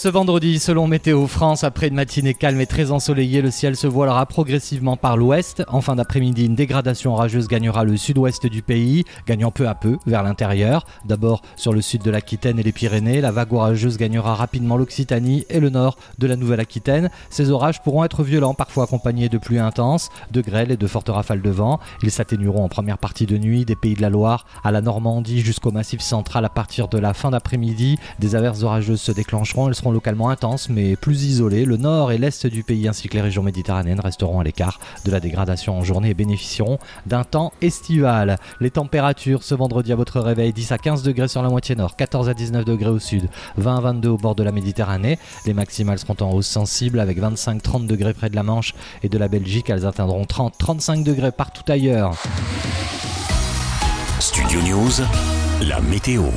Ce vendredi, selon Météo France, après une matinée calme et très ensoleillée, le ciel se voilera progressivement par l'ouest. En fin d'après-midi, une dégradation orageuse gagnera le sud-ouest du pays, gagnant peu à peu vers l'intérieur. D'abord sur le sud de l'Aquitaine et les Pyrénées, la vague orageuse gagnera rapidement l'Occitanie et le nord de la Nouvelle-Aquitaine. Ces orages pourront être violents, parfois accompagnés de pluies intenses, de grêles et de fortes rafales de vent. Ils s'atténueront en première partie de nuit des pays de la Loire à la Normandie jusqu'au massif central à partir de la fin d'après-midi. Des averses orageuses se déclencheront, localement intenses mais plus isolées. Le nord et l'est du pays ainsi que les régions méditerranéennes resteront à l'écart de la dégradation en journée et bénéficieront d'un temps estival. Les températures ce vendredi à votre réveil 10 à 15 degrés sur la moitié nord, 14 à 19 degrés au sud, 20 à 22 au bord de la Méditerranée. Les maximales seront en hausse sensible avec 25-30 degrés près de la Manche et de la Belgique. Elles atteindront 30-35 degrés partout ailleurs. Studio News, la météo.